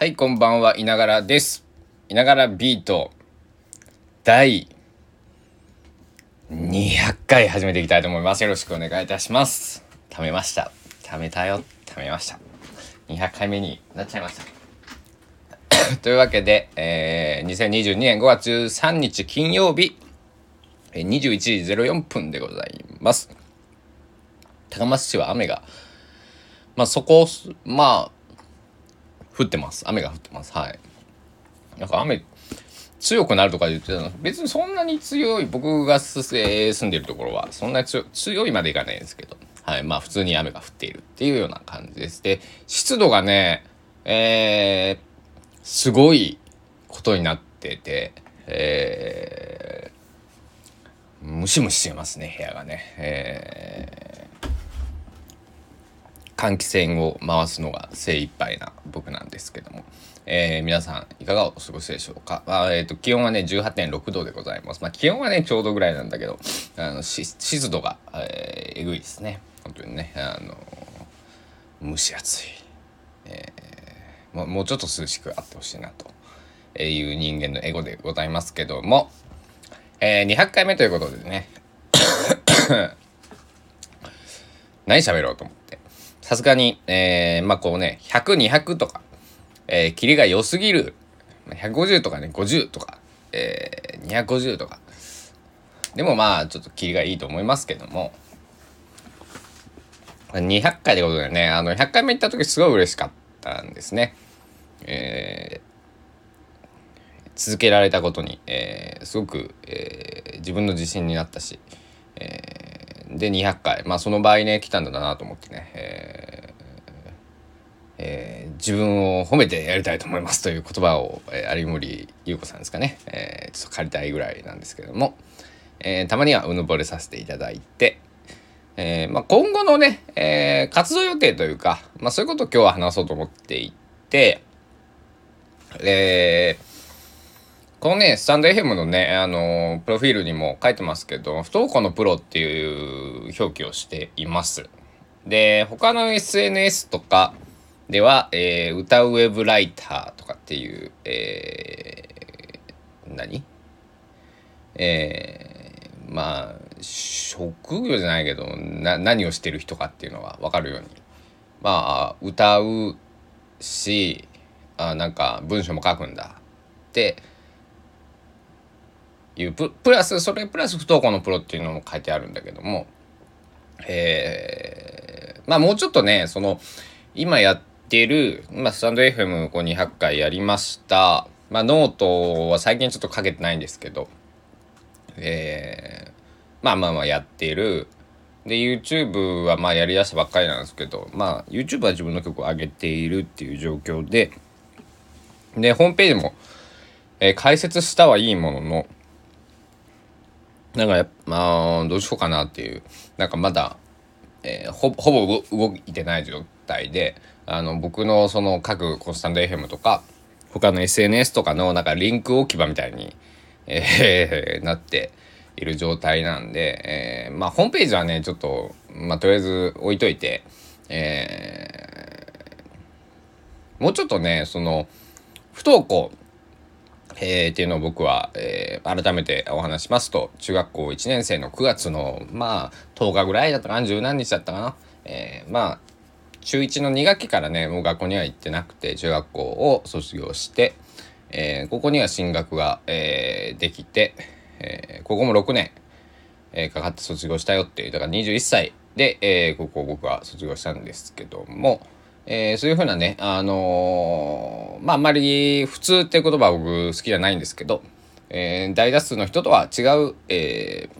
はい、こんばんは、いながらです。いながらビート、第200回始めていきたいと思います。よろしくお願いいたします。貯めました。貯めたよ。貯めました。200回目になっちゃいました。というわけで、えー、2022年5月13日金曜日、21時04分でございます。高松市は雨が、まあそこ、まあ、降ってます。雨が降ってます。はい。なんか雨、強くなるとか言ってたの別にそんなに強い、僕が住んでるところは、そんなに強いまでいかないですけど、はい。まあ普通に雨が降っているっていうような感じです。で、湿度がね、えー、すごいことになってて、えー、ムシムシしてますね、部屋がね。えー換気扇を回すのが精一杯な僕なんですけども、えー皆さんいかがお過ごしでしょうか、あえー、と気温はね18.6度でございます、まあ、気温はねちょうどぐらいなんだけどあの湿度が、えーえぐいですね。本当にねあの蒸し暑い、えーもうもうちょっと涼しくあってほしいなという人間のエゴでございますけども、えー200回目ということでね。何喋ろうと思ってさすがに、えー、まあこうね、100、200とか、えー、キリが良すぎる、150とかね、50とか、えー、250とか。でもまあ、ちょっとキリがいいと思いますけども、200回ってことでね、あの、100回目行った時すごい嬉しかったんですね。えー、続けられたことに、えー、すごく、えー、自分の自信になったし、えーで200回。まあその場合ね来たんだなと思ってね、えーえー自分を褒めてやりたいと思います。という言葉を、えー有森優子さんですかね、えーちょっと借りたいぐらいなんですけども、えーたまにはうぬぼれさせていただいて、えーまあ、今後のね、えー活動予定というか、まあ、そういうことを今日は話そうと思っていて、えーこのね、スタンド FM のね、あのプロフィールにも書いてますけど、不登校のプロっていう表記をしています。で、他の SNS とかでは、えー歌うウェブライターとかっていう、えー何？えーまあ、職業じゃないけど、な、何をしてる人かっていうのがわかるように。まあ、歌うし、あなんか文章も書くんだって、いうプラスそれプラス不登校のプロっていうのも書いてあるんだけどもえーまあもうちょっとねその今やってる、まあ、スタンド FM200 回やりました。まあノートは最近ちょっと書けてないんですけどえーまあまあまあやってる。で YouTube はまあやりだしたばっかりなんですけどまあ YouTube は自分の曲を上げているっていう状況ででホームページも、えー解説したはいいもののなんかまあどうしようかなっていう。なんかまだ、えーほほぼ動動いてない状態であの僕のその各コンスタント FM とか他の SNS とかのなんかリンク置き場みたいに、えー なっている状態なんで、えーまあホームページはねちょっとまあとりあえず置いといて、えーもうちょっとねその不登校えーっていうのを僕は、えー改めてお話しますと中学校1年生の9月のまあ10日ぐらいだったかな十何日だったかな、えーまあ中1の2学期からねもう学校には行ってなくて中学校を卒業して、えーここには進学が、えーできて、えーここも6年、えーかかって卒業したよっていうだから21歳で、えーここを僕は卒業したんですけども、えーそういうふうなねあのーまああんまり普通っていう言葉は僕好きじゃないんですけど、えー大多数の人とは違う、え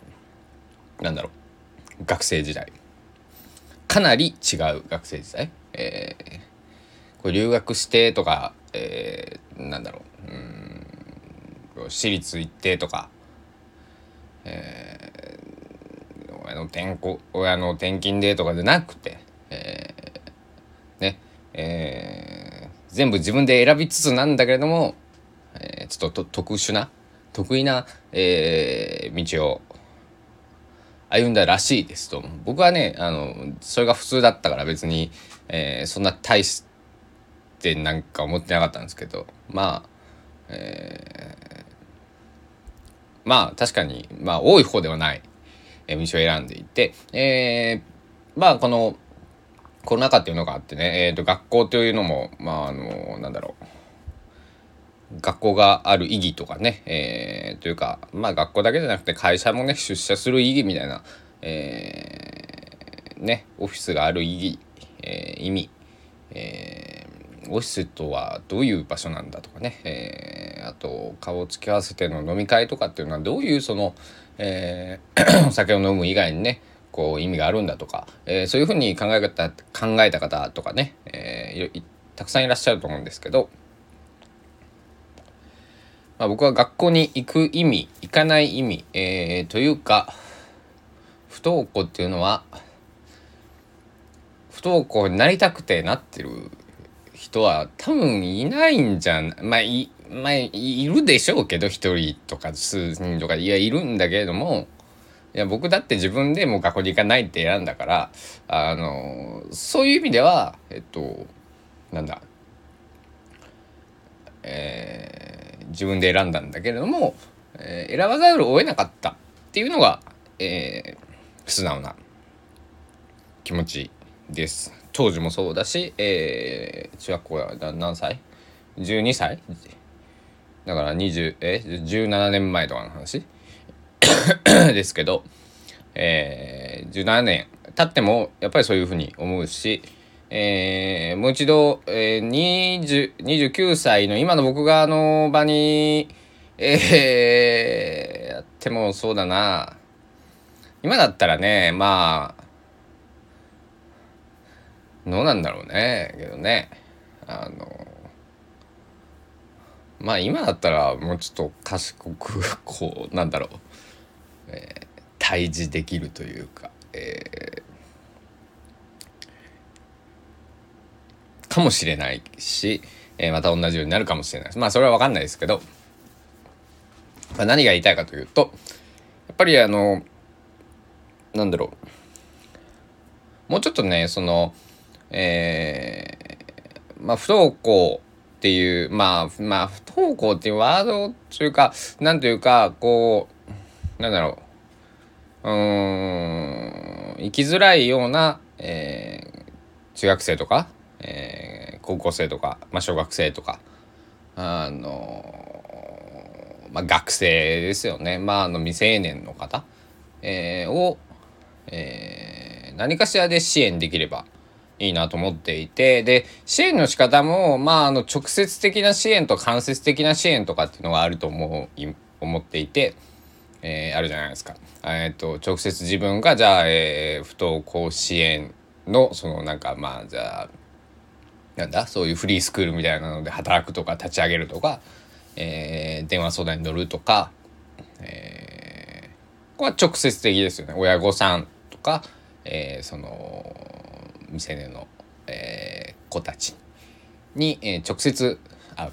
ーなんだろう学生時代。かなり違う学生時代、えーこれ留学してとか、えーなんだろううん私立行ってとか親の転校親の転勤でとかじゃなくて、えーえー全部自分で選びつつなんだけれども、えーちょっと特殊な得意な、えー道を歩んだらしいですと。僕はねあのそれが普通だったから別に、えーそんな大してなんか思ってなかったんですけど。まあえー、まあ確かにまあ多い方ではない道を選んでいて。えー、まあこのコロナ禍っていうのがあってね、えー、と学校というのもまああのなんだろう。学校がある意義とかね、えー、というかまあ学校だけじゃなくて会社もね出社する意義みたいな、えー、ねオフィスがある意義、えー、意味、えー、オフィスとはどういう場所なんだとかね、えー、あと顔を付き合わせての飲み会とかっていうのはどういうその、えー、お酒を飲む以外にねこう意味があるんだとか、えー、そういうふうに考え方考えた方とかね、えー、たくさんいらっしゃると思うんですけどまあ、僕は学校に行く意味行かない意味、えー、というか不登校っていうのは不登校になりたくてなってる人は多分いないんじゃん。まあい,、まあ、いるでしょうけど1人とか数人とかいやいるんだけれどもいや僕だって自分でもう学校に行かないって選んだからあのそういう意味ではえっとなんだえー自分で選んだんだけれども、えー、選ばざるを得なかったっていうのが、えー、素直な気持ちです。当時もそうだし、えー、中学校は何歳 ?12 歳？だから20え17年前とかの話？ですけど、えー、17年経ってもやっぱりそういうふうに思うし、えー、もう一度、えー、20 29歳の今の僕があの場に、えー、やってもそうだな。今だったらねまあどうなんだろうねけどね。あのまあ今だったらもうちょっと賢くこうなんだろう、えー、対峙できるというか、えーかもしれないし、えー、また同じようになるかもしれないまあそれは分かんないですけど、まあ、何が言いたいかというとやっぱりあのなんだろう。もうちょっとねそのえー、まあ不登校っていうまあまあ不登校っていうワードというかなんというかこうなんだろう。うん。生きづらいような、えー、中学生とかえー、高校生とか、まあ、小学生とかあのまあ、学生ですよね、まあ、あの未成年の方、えー、を、え、何かしらで支援できればいいなと思っていて。で支援の仕方もまああの直接的な支援と間接的な支援とかっていうのがあると思う思っていて、えー、あるじゃないですか。えーと、直接自分がじゃあ、えー、不登校支援のそのなんかまあじゃあなんだそういうフリースクールみたいなので働くとか立ち上げるとか、えー、電話相談に乗るとか、えー、これは直接的ですよね親御さんとか、えー、その未成年の、えー、子たちに、えー、直接会う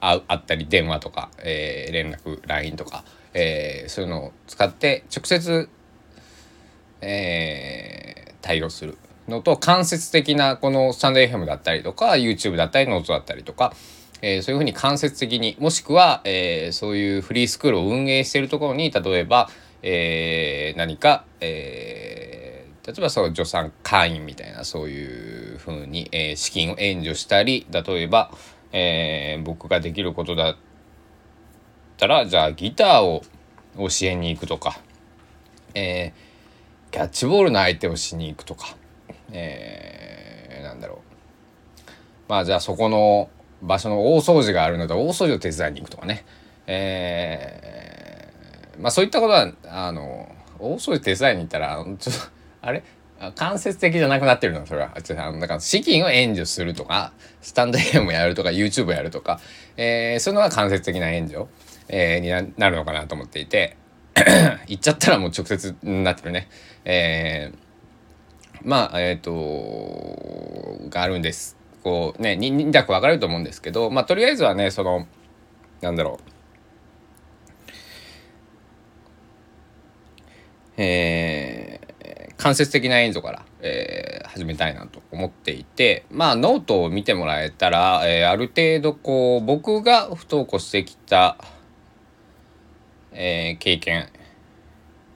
会会ったり電話とか、えー、連絡 LINE とか、えー、そういうのを使って直接、えー、対応するのと間接的なこのスタンド FM だったりとか YouTube だったりノートだったりとか、えー、そういうふうに間接的にもしくは、えー、そういうフリースクールを運営しているところに例えば、えー、何か、えー、例えばその助産会員みたいなそういうふうに、えー、資金を援助したり例えば、えー、僕ができることだったらじゃあギターを教えに行くとか、えー、キャッチボールの相手をしに行くとか。えー、なんだろう。まあじゃあそこの場所の大掃除があるので大掃除を手伝いに行くとかね。えー、まあそういったことはあの大掃除手伝いに行ったらちょっとあれ？間接的じゃなくなってるの？それは。あのだから資金を援助するとかスタンド FM やるとか YouTube やるとか、えー、そういうのが間接的な援助、えー、になるのかなと思っていて 言っちゃったらもう直接になってるね。えーまあえっ、ー、とがあるんです。こうね2択分かれると思うんですけどまあとりあえずはねそのなんだろうえー、間接的な援助から、えー、始めたいなと思っていてまあノートを見てもらえたら、えー、ある程度こう僕が不登校してきた、えー、経験。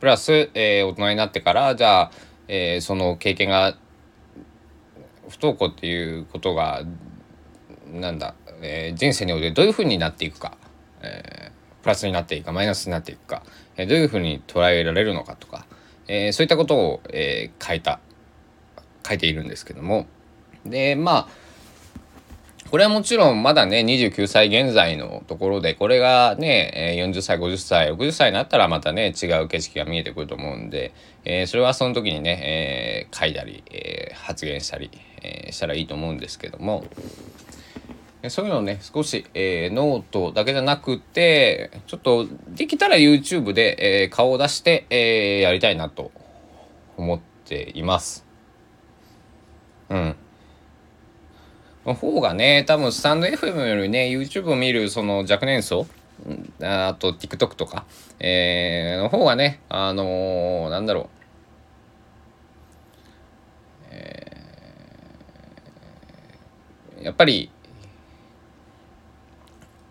プラス、えー、大人になってからじゃあ、えー、その経験が不登校っていうことがなんだ、えー、人生においてどういうふうになっていくか、えー、プラスになっていくかマイナスになっていくか、えー、どういうふうに捉えられるのかとか、えー、そういったことを、えー、書いた。書いているんですけども。でまあこれはもちろんまだね29歳現在のところでこれがね40歳50歳60歳になったらまたね違う景色が見えてくると思うんで、えー、それはその時にね、えー、書いたり、えー、発言したり、えしたらいいと思うんですけどもそういうのをね少し、えノートだけじゃなくてちょっとできたら YouTube で、え顔を出して、えやりたいなと思っています。うん。の方がね多分スタンド FM よりね YouTube を見るその若年層あと TikTok とか、えー、の方がねあのー、なんだろう、えー、やっぱり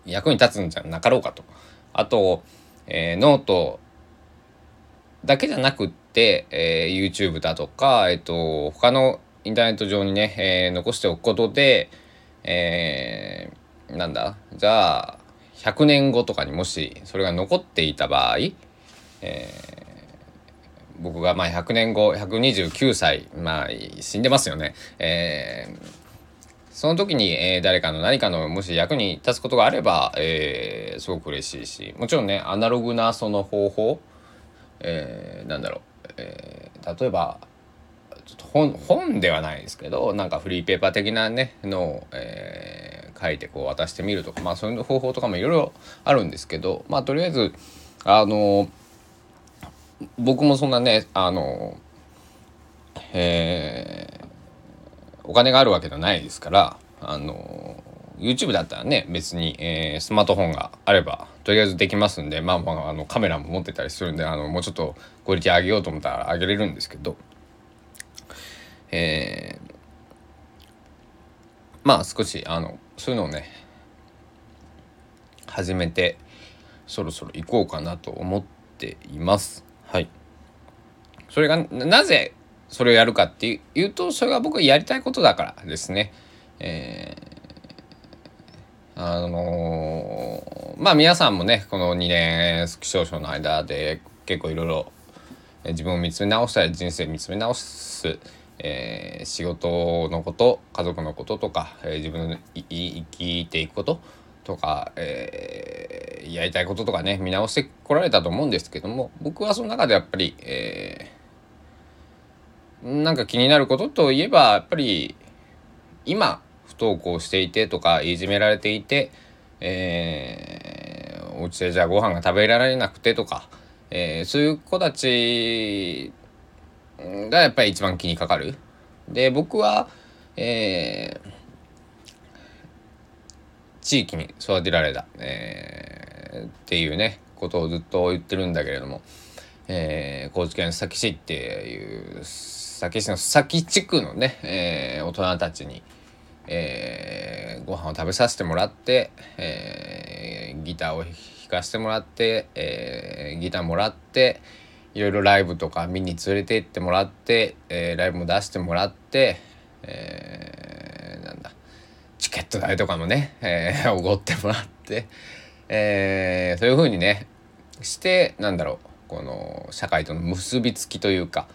役に立つんじゃなかろうかと。あと、えー、ノートだけじゃなくって、えー、YouTube だとか、えっ、ー、と他のインターネット上にね、えー、残しておくことで、えー、なんだ？じゃあ100年後とかにもしそれが残っていた場合、えー、僕がまあ100年後129歳まあ死んでますよね。えー、その時に、えー、誰かの何かのもし役に立つことがあれば、えー、すごく嬉しいしもちろんねアナログなその方法、えー、なんだろう、えー、例えばっと本本ではないですけどなんかフリーペーパー的なねのを、えー、書いてこう渡してみるとかまあそういう方法とかもいろいろあるんですけどまあとりあえずあの僕もそんなねあのえー、お金があるわけじゃないですからあの YouTube だったらね別に、えー、スマートフォンがあればとりあえずできますんでまあまああのカメラも持ってたりするんであのもうちょっとクオリティ上げようと思ったら上げれるんですけどえー、まあ少しあのそういうのをね始めてそろそろ行こうかなと思っています。はい。それがなぜそれをやるかっていうとそれが僕がやりたいことだからですね。えー、あのー、まあ皆さんもねこの2年少々の間で結構いろいろ自分を見つめ直したり人生見つめ直すえー、仕事のこと家族のこととか、えー、自分の生きていくこととか、えー、やりたいこととかね見直してこられたと思うんですけども僕はその中でやっぱり、えー、なんか気になることといえばやっぱり今不登校していてとかいじめられていて、えー、お家でじゃあご飯が食べられなくてとか、えー、そういう子たちがやっぱり一番気にかかる。で僕は、えー、地域に育てられた、えー、っていうねことをずっと言ってるんだけれども、えー、高知県須崎市っていう須崎市の須崎地区のね、えー、大人たちに、えー、ご飯を食べさせてもらって、えー、ギターを弾かせてもらって、えー、ギターもらって、いろいろライブとか見に連れて行ってもらって、えー、ライブも出してもらって、えー、なんだチケット代とかもね おご、ってもらって、えー、そういう風にねしてなんだろうこの社会との結びつきというか、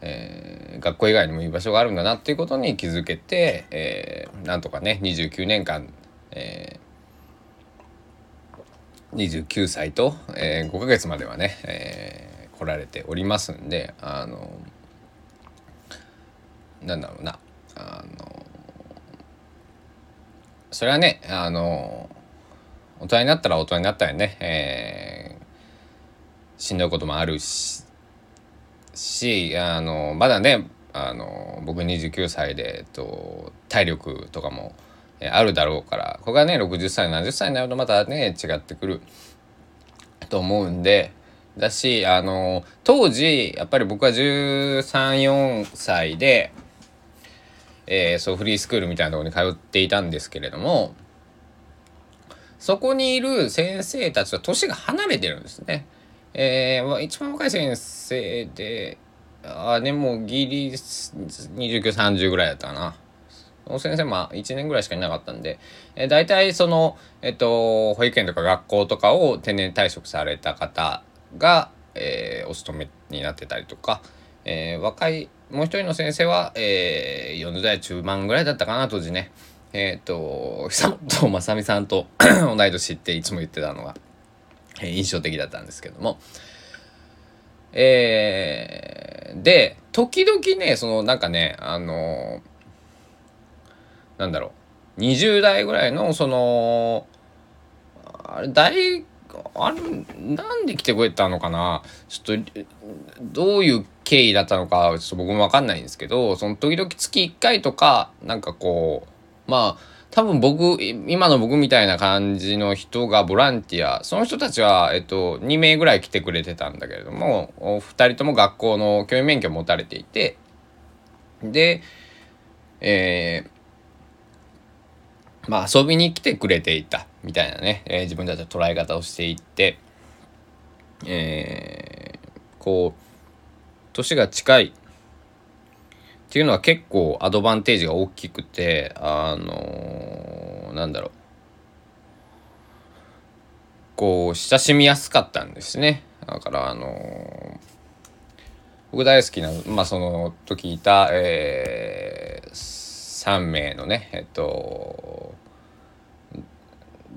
えー、学校以外にも居場所があるんだなっていうことに気づけて、えー、なんとかね29年間、えー、29歳と、えー、5ヶ月まではね、えー来られておりますんであのなんだろうなあのそれはねあの大人になったら大人になったらね、えー、しんどいこともあるししあのまだねあの僕29歳で、えっと、体力とかも、えあるだろうからここがね60歳70歳になるとまたね違ってくると思うんでだしあの当時やっぱり僕は134歳で、えー、そうフリースクールみたいなところに通っていたんですけれどもそこにいる先生たちは年が離れてるんですね。えー、一番若い先生であでもギリ2930ぐらいだったかな。その先生まあ1年ぐらいしかいなかったんで、えー、大体その、えっと、保育園とか学校とかを定年退職された方が、えー、お勤めになってたりとか、えー、若いもう一人の先生は、えー、40代中盤ぐらいだったかな当時ね。えっ、ー、と久本雅美さんと 同い年っていつも言ってたのが、えー、印象的だったんですけども。えー、で時々ねそのなんかねあのなんだろう。20代ぐらいのそのあれ大あれなんで来てくれたのかな？ちょっとどういう経緯だったのかちょっと僕も分かんないんですけどその時々月1回とかなんかこうまあ多分僕今の僕みたいな感じの人がボランティアその人たちは、えっと、2名ぐらい来てくれてたんだけれども2人とも学校の教員免許を持たれていてでえー、まあ遊びに来てくれていたみたいなね、えー、自分たちの捉え方をしていって、えー、こう年が近い。っていうのは結構アドバンテージが大きくてあのー、なんだろう。こう親しみやすかったんですね。だからあのー、僕大好きなまあその時いた、えー、3名のねえっと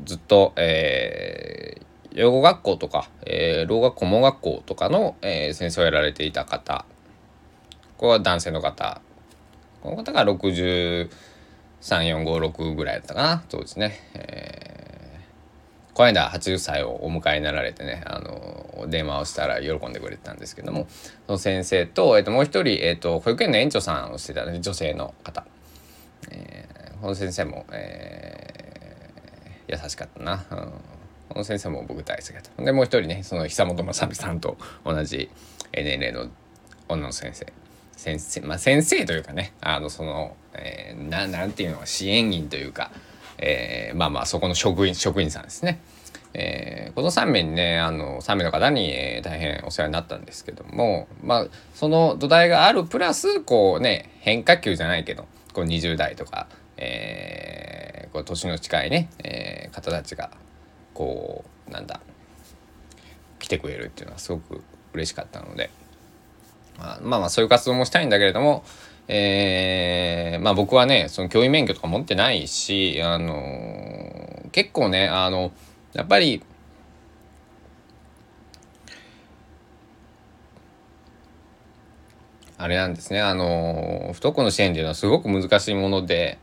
ずっと、えー、養護学校とか、えー、老学校盲学校とかの、えー、先生をやられていた方。これは男性の方。この方が63456ぐらいだったかな。当時ね、えー、この間80歳をお迎えになられてねあの電話をしたら喜んでくれてたんですけどもその先生と,、えー、ともう一人、えーと、保育園の園長さんをしてた、ね、女性の方、えー、この先生も、えー、優しかったな。うんこの先生も僕大好きだと。でもう一人ねその久本雅美さんと同じ年齢の女の先生先生まあ先生というかねあのその、えー、ななんていうの支援員というか、えー、まあまあそこの職員職員さんですね。えー、この3名にねあの3名の方に、えー、大変お世話になったんですけどもまあその土台があるプラスこうね変化球じゃないけどこう20代とか、えー、こう年の近いね、えー、方たちがこうなんだ来てくれるっていうのはすごく嬉しかったので。まあまあそういう活動もしたいんだけれども、えー、まあ僕はねその教員免許とか持ってないし、あのー、結構ねあのやっぱりあれなんですね。あの不登校の支援っていうのはすごく難しいもので、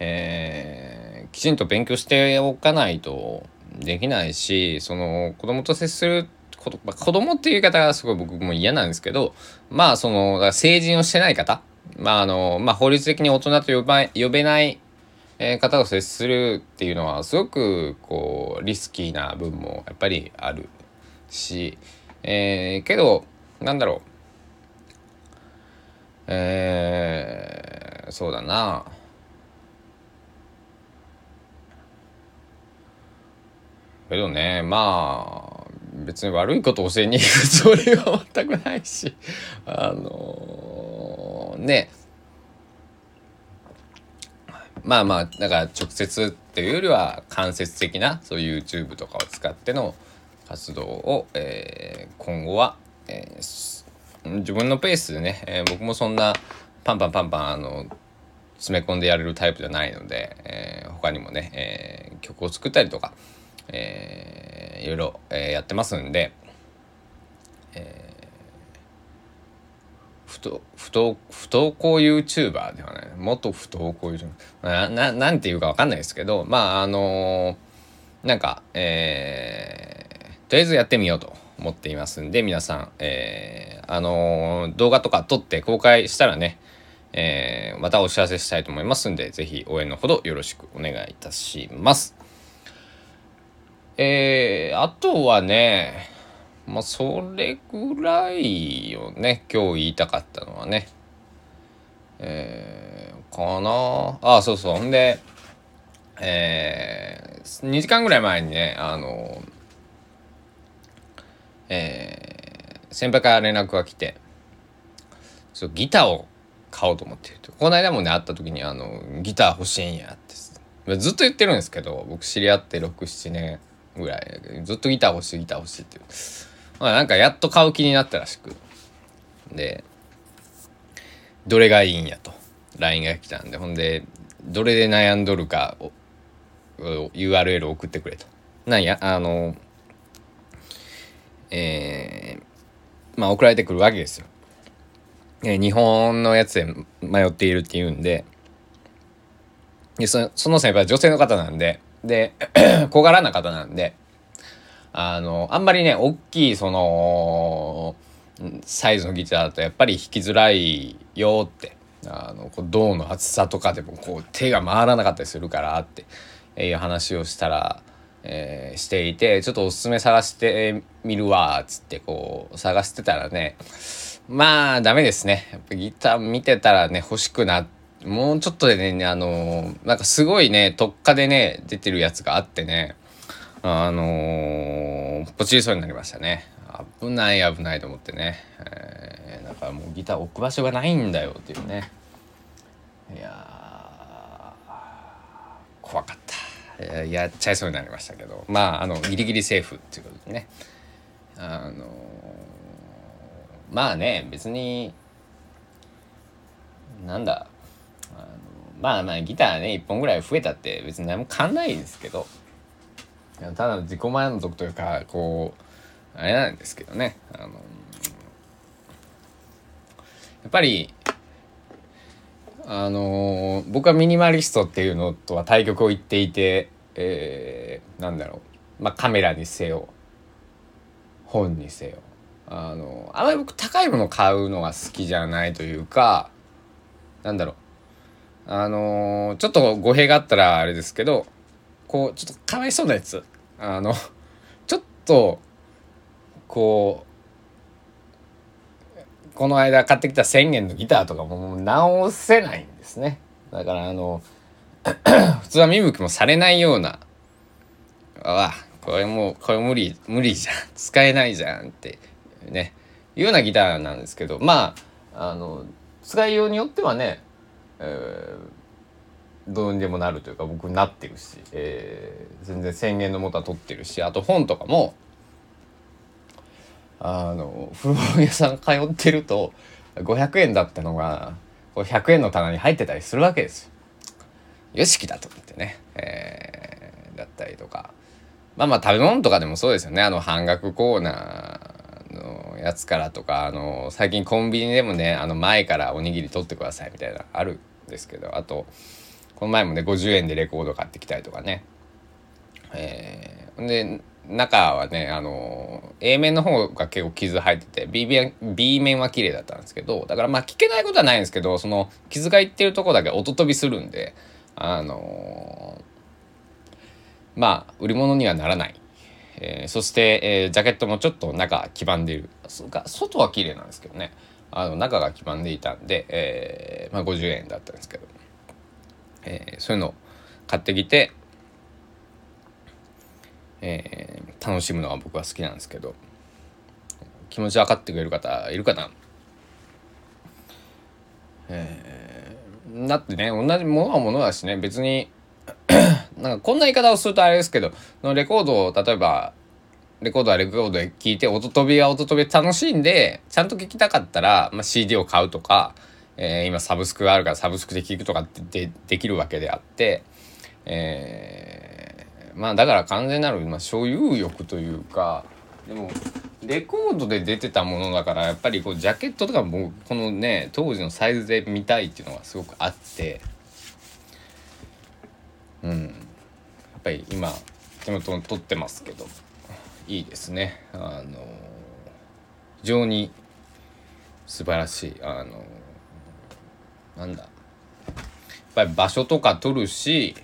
えー、きちんと勉強しておかないとできないしその子供と接する子,、まあ、子供っていう言い方がすごい僕も嫌なんですけどまあその成人をしてない方まああのまあ法律的に大人と呼ば呼べない方を接するっていうのはすごくこうリスキーな部分もやっぱりあるし、えー、けどなんだろう。えー、そうだな。けどねまあ別に悪いことを教えに行くつもりは全くないし あのー、ね。まあまあだから直接っていうよりは間接的なそういう YouTube とかを使っての活動を、えー、今後は、えー、自分のペースでね、えー、僕もそんなパンパンパンパンあの詰め込んでやれるタイプじゃないので、えー、他にもね、えー、曲を作ったりとか、えー、いろいろ、えー、やってますんで、えー、不登不登不登校 YouTuber ではないもっと不登校 YouTuber なななんていうか分かんないですけどまああのー、なんかえー、とりあえずやってみようと。思っていますんで皆さん、えー、あのー、動画とか撮って公開したらねえー、またお知らせしたいと思いますんで、ぜひ応援のほどよろしくお願いいたします。えー、あとはね、まあそれぐらいよね今日言いたかったのはね。えー、かな。あそうそう。ほんでえー、2時間ぐらい前にねあのえー、先輩から連絡が来てそうギターを買おうと思ってるこの間もね会った時にあのギター欲しいんやって。ずっと言ってるんですけど僕知り合って67年ぐらい。ずっとギター欲しいギター欲しいっていう、まあ、なんかやっと買う気になったらしく。でどれがいいんやと。LINE が来たんで。ほんでどれで悩んどるかを URL 送ってくれと。なんやあのえー、まあ送られてくるわけですよ。え日本のやつで迷っているっていうんで。でそその先輩は女性の方なんで。で 小柄な方なんで。あのあんまりね大きいそのサイズのギターだとやっぱり弾きづらいよって。あのこう銅の厚さとかでもこう手が回らなかったりするからっていう話をしたら、えー、していてちょっとおすすめ探してみるわっつってこう探してたらねまあダメですね。やっぱギター見てたらね欲しくなもうちょっとでねあのなんかすごいね特化でね出てるやつがあってねあのー、ポチりそうになりましたね。危ない危ないと思ってね、えー、だからもうギター置く場所がないんだよっていうねいや怖かったやっちゃいそうになりましたけど。まああのギリギリセーフっていうことでね。あのまあね別になんだ。あのまあまあギターね1本ぐらい増えたって別に何も変わんないですけど。ただの自己満足というかこうあれなんですけどね。あのやっぱりあの僕はミニマリストっていうのとは対局を言っていて、えー、なんだろう。まあカメラにせよ。本にせよ。あのあまり僕高いもの買うのが好きじゃないというかなんだろう。あのちょっと語弊があったらあれですけどこうちょっとかわいそうなやつ。あのちょっとこうこの間買ってきた1,000円のギターとかも直せないんですね。だからあの 普通は見向きもされないような。あこれもうこれ無理無理じゃん。使えないじゃんってね。いうようなギターなんですけど。まああの使いようによってはね、えー、どうにでもなるというか僕なってるし、えー、全然1,000円の元は取ってるしあと本とかもあの古本屋さん通ってると500円だったのが100円の棚に入ってたりするわけです。よ。よしきだと思ってね、えー、だったりとか。まあまあ食べ物とかでもそうですよね。あの半額コーナーのやつからとかあの最近コンビニでもねあの前からおにぎり取ってくださいみたいなあるんですけど。あとこの前もね50円でレコード買ってきたりとかね。えー、で中はねあの A 面の方が結構傷入ってて B 面 B 面は綺麗だったんですけどだからまあ聞けないことはないんですけどその傷がいってるとこだけ音飛びするんであのまあ売り物にはならない。えー、そして、えー、ジャケットもちょっと中黄ばんでいる。外は綺麗なんですけどね。あの中が黄ばんでいたんで、えー、まあ、50円だったんですけど、えそういうのを買ってきて、え楽しむのが僕は好きなんですけど気持ち分かってくれる方いるかな？えー、だってね同じものはものだしね別に なんかこんな言い方をするとあれですけどのレコードを例えばレコードはレコードで聴いて音飛びは音飛び楽しんでちゃんと聴きたかったら、まあ、CD を買うとか、えー、今サブスクがあるからサブスクで聴くとかってでできるわけであって、えー、まあだから完全なる、まあ、所有欲というかでもレコードで出てたものだからやっぱりこうジャケットとかもこのね当時のサイズで見たいっていうのがすごくあって。うん。やっぱり今手元に撮ってますけどいいですね。あの非常に素晴らしい。あのなんだ。やっぱり場所とか撮るし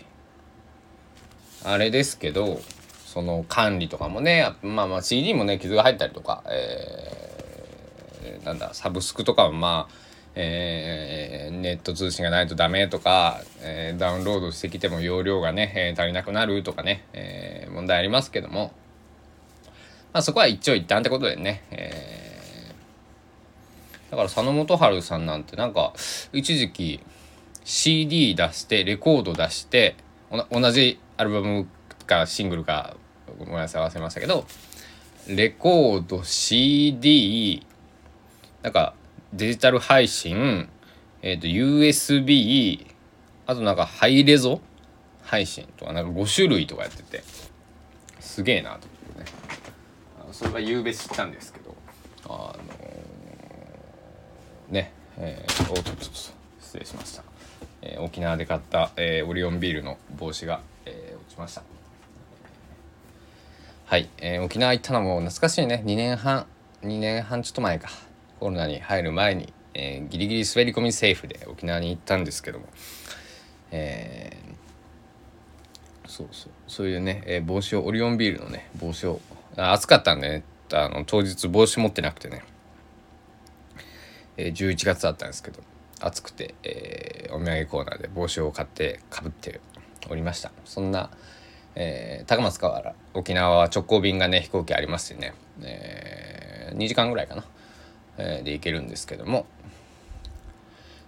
あれですけどその管理とかもねまあまあ CD もね傷が入ったりとか、えー、なんだサブスクとかはまあえー、ネット通信がないとダメとか、えー、ダウンロードしてきても容量がね、えー、足りなくなるとかね、え問題ありますけども、まあ、そこは一長一短ってことでね、えだから佐野元春さんなんてなんか一時期 CD 出してレコード出して同じアルバムかシングルかごめんなさい合わせましたけどレコード CD なんかデジタル配信、えっ、ー、と USB あとなんかハイレゾ配信とかなんか5種類とかやっててすげえなと思ってね。それは夕べ知ったんですけどあのー、ねえー、おっとっと失礼しました、えー、沖縄で買った、えー、オリオンビールの帽子が、えー、落ちました。はい、えー、沖縄行ったのも懐かしいね。2年半2年半ちょっと前か。コロナに入る前に、えー、ギリギリ滑り込みセーフで沖縄に行ったんですけども、えー、そうそう。そういうね、えー、帽子をオリオンビールのね帽子を暑かったんでね。あの当日帽子持ってなくてね、えー、11月だったんですけど暑くて、えー、お土産コーナーで帽子を買ってかぶっておりました。そんな、えー、高松から沖縄は直行便がね飛行機ありますしね、えー、2時間ぐらいかな。えで行けるんですけども。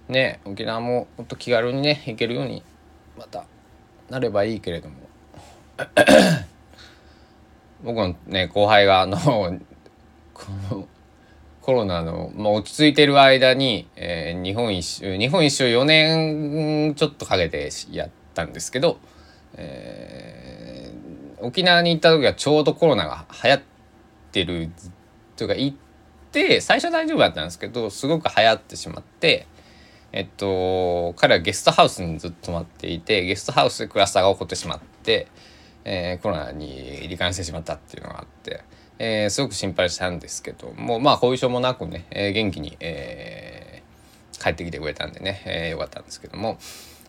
ね沖縄ももっと気軽にね行けるようにまたなればいいけれども。僕のね後輩があのこのコロナの、まあ、落ち着いてる間に、えー、日本一周日本一周4年ちょっとかけてやってたんですけど、えー、沖縄に行った時はちょうどコロナが流行ってるというか行っって最初大丈夫だったんですけどすごく流行ってしまってえっと彼はゲストハウスにずっと泊まっていてゲストハウスでクラスターが起こってしまって、えー、コロナに罹患してしまったっていうのがあって、えー、すごく心配したんですけどもまあ後遺症もなくね、えー、元気に、えー、帰ってきてくれたんでね、えー、よかったんですけども、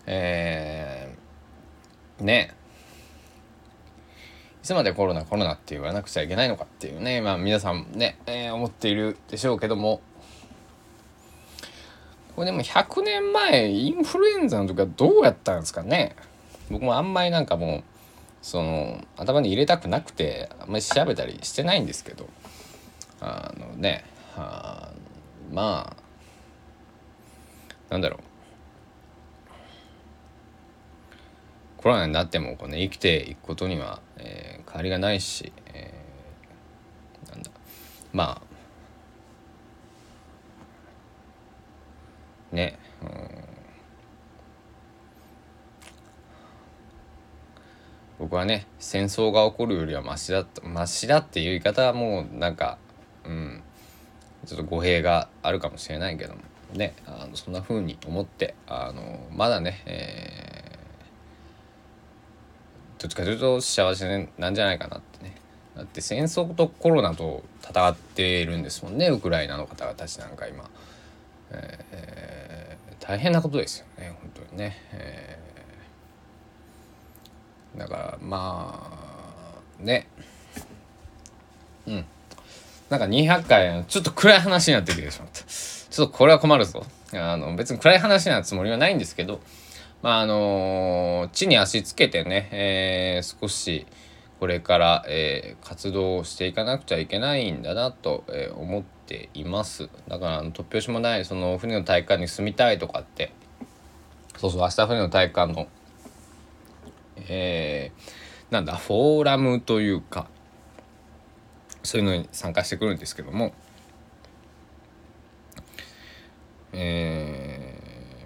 えー、ね。いつまでコロナコロナって言わなくちゃいけないのかっていうねまあ皆さんね、えー、思っているでしょうけども。これでも100年前インフルエンザの時はどうやったんですかね。僕もあんまりなんかもうその頭に入れたくなくてあんまり調べたりしてないんですけど。あのねあまあなんだろう。コロナになってもこう、ね、生きていくことには、えー、変わりがないし、えー、なんだ。まあ。ね、うん、僕はね戦争が起こるよりはマシだマシだっていう言い方はもうなんかうん。ちょっと語弊があるかもしれないけども。ね。あのそんな風に思ってあのまだね、えーどっちかというと幸せなんじゃないかなってね。だって戦争とコロナと戦っているんですもんねウクライナの方たちなんか今、えー、大変なことですよね本当にね、えー、だからまあね。うん。なんか200回ちょっと暗い話になってきてしまった。ちょっとこれは困るぞ。あの別に暗い話なつもりはないんですけどまああの地に足つけてね、えー、少しこれから、えー、活動していかなくちゃいけないんだなと、えー、思っています。だから突拍子もないその船の体育館に住みたいとかってそうそう明日船の体育館のえー、なんだフォーラムというかそういうのに参加してくるんですけどもえ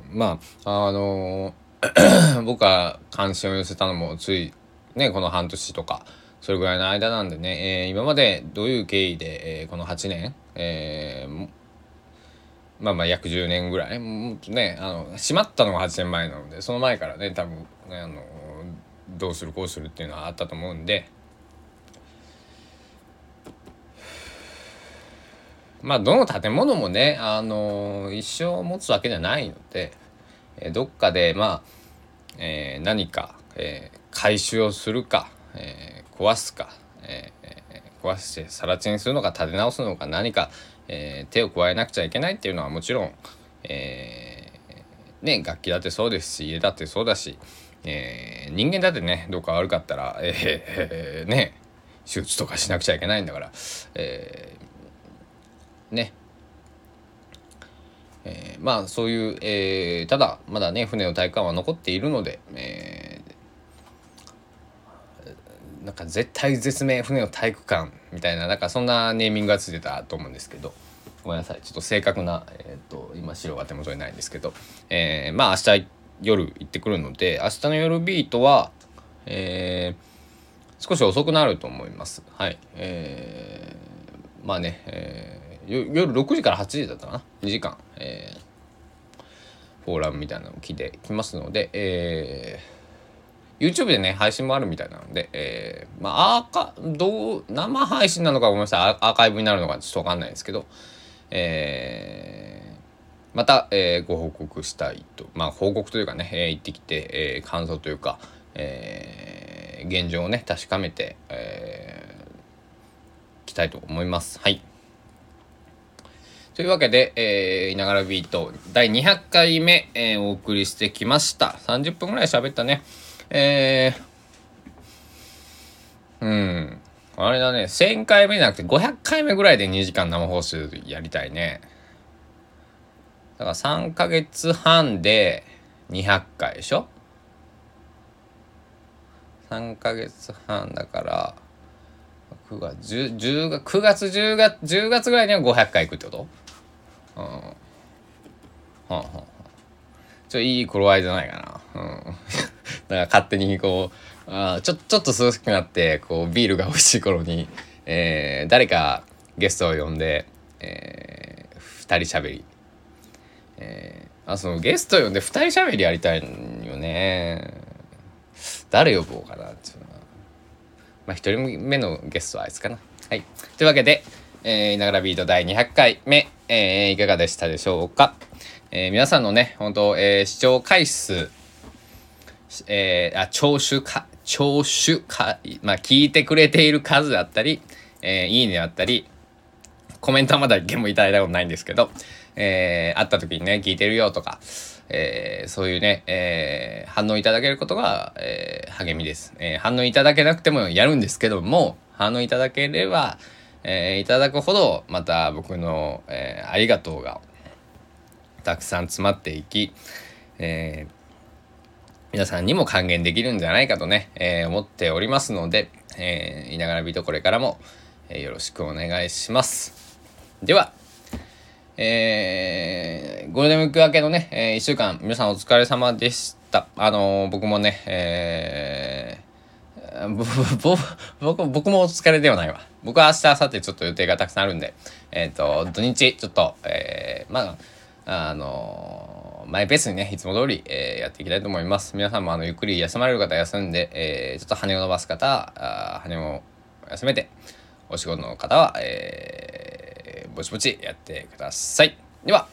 ー、まああのー 僕が関心を寄せたのもついねこの半年とかそれぐらいの間なんでね、えー、今までどういう経緯で、えー、この8年、えー、まあまあ約10年ぐらいねあの閉まったのが8年前なのでその前からね多分ねあのどうするこうするっていうのはあったと思うんでまあどの建物もねあの一生持つわけじゃないので。えどっかでまあ、えー、何か、えー、回収をするか、えー、壊すか、え、壊して更地にするのか立て直すのか何か、え、手を加えなくちゃいけないっていうのはもちろん、え、ね楽器だってそうですし家だってそうだし、え、人間だってねどうか悪かったら、えー、ね手術とかしなくちゃいけないんだから、えー、ねえー、まあそういう、えー、ただまだね船の体感は残っているので、えー、なんか絶対絶命船の体育館みたいななんかそんなネーミングがついてたと思うんですけどごめんなさいちょっと正確な、えーと、今資料が手元にないんですけど、えー、まあ明日夜行ってくるので明日の夜ビートは、えー、少し遅くなると思います。はい、えー、まあね、えー夜6時から8時だったかな？2時間、えー、フォーラムみたいなのを聞いてきますので、えー、YouTube でね配信もあるみたいなので、えー、まあアーカどう生配信なのかごめんなさい。アーカイブになるのかちょっと分かんないですけど、えー、また、えー、ご報告したいと。まあ報告というかね、えー、行ってきて、えー、感想というか、えー、現状をね確かめて、えー、きたいと思います。はい。というわけで、えー、いながらビート第200回目、えー、お送りしてきました。30分ぐらい喋ったね。えー、うん。あれだね、1000回目じゃなくて500回目ぐらいで2時間生放送やりたいね。だから3ヶ月半で200回でしょ ?3 ヶ月半だから、9月、10, 10月、9月、10月、10月ぐらいには500回いくってこと？はあ、はあ、ちょ、いい頃合いじゃないかな。うん。だから勝手にこう、あちょ、ちょっと涼しくなって、こう、ビールが美味しい頃に、えー、誰かゲストを呼んで、えー、二人喋り。えー、あ、そのゲスト呼んで二人喋りやりたいよね。誰呼ぼうかなっていうのは。まあ、一人目のゲストはあいつかな。はい。というわけで、えー、いながらビート第200回目、えー、いかがでしたでしょうか？えー、皆さんのね、本当えー、視聴回数、えー、あ、聴取か、聴取か、まあ、聞いてくれている数だったり、えー、いいねだったり、コメントはまだ一件もいただいたことないんですけど、えー、会った時にね、聞いてるよとか、えー、そういうね、えー、反応いただけることが、えー、励みです、えー。反応いただけなくてもやるんですけども、反応いただければ、えー、いただくほどまた僕の、えー、ありがとうがたくさん詰まっていき、えー、皆さんにも還元できるんじゃないかとね、えー、思っておりますので、えー、いながらビートこれからも、え、よろしくお願いします。では、えー、ゴールデンウィーク明けのね、えー、1週間皆さんお疲れ様でした。あのー、僕もね、え僕僕もお疲れではないわ。僕は明日、明後日ちょっと予定がたくさんあるんで、えっ、と、土日ちょっと、え、まあ、あの、マイペースにね、いつも通り、えー、やっていきたいと思います。皆さんもあの、ゆっくり休まれる方休んで、えー、ちょっと羽を伸ばす方、あ羽を休めて、お仕事の方は、えー、ぼちぼちやってください。では、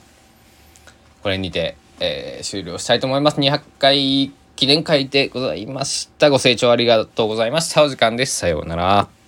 これにて、えー、終了したいと思います。200回記念会でございました。ご清聴ありがとうございました。お時間です。さようなら。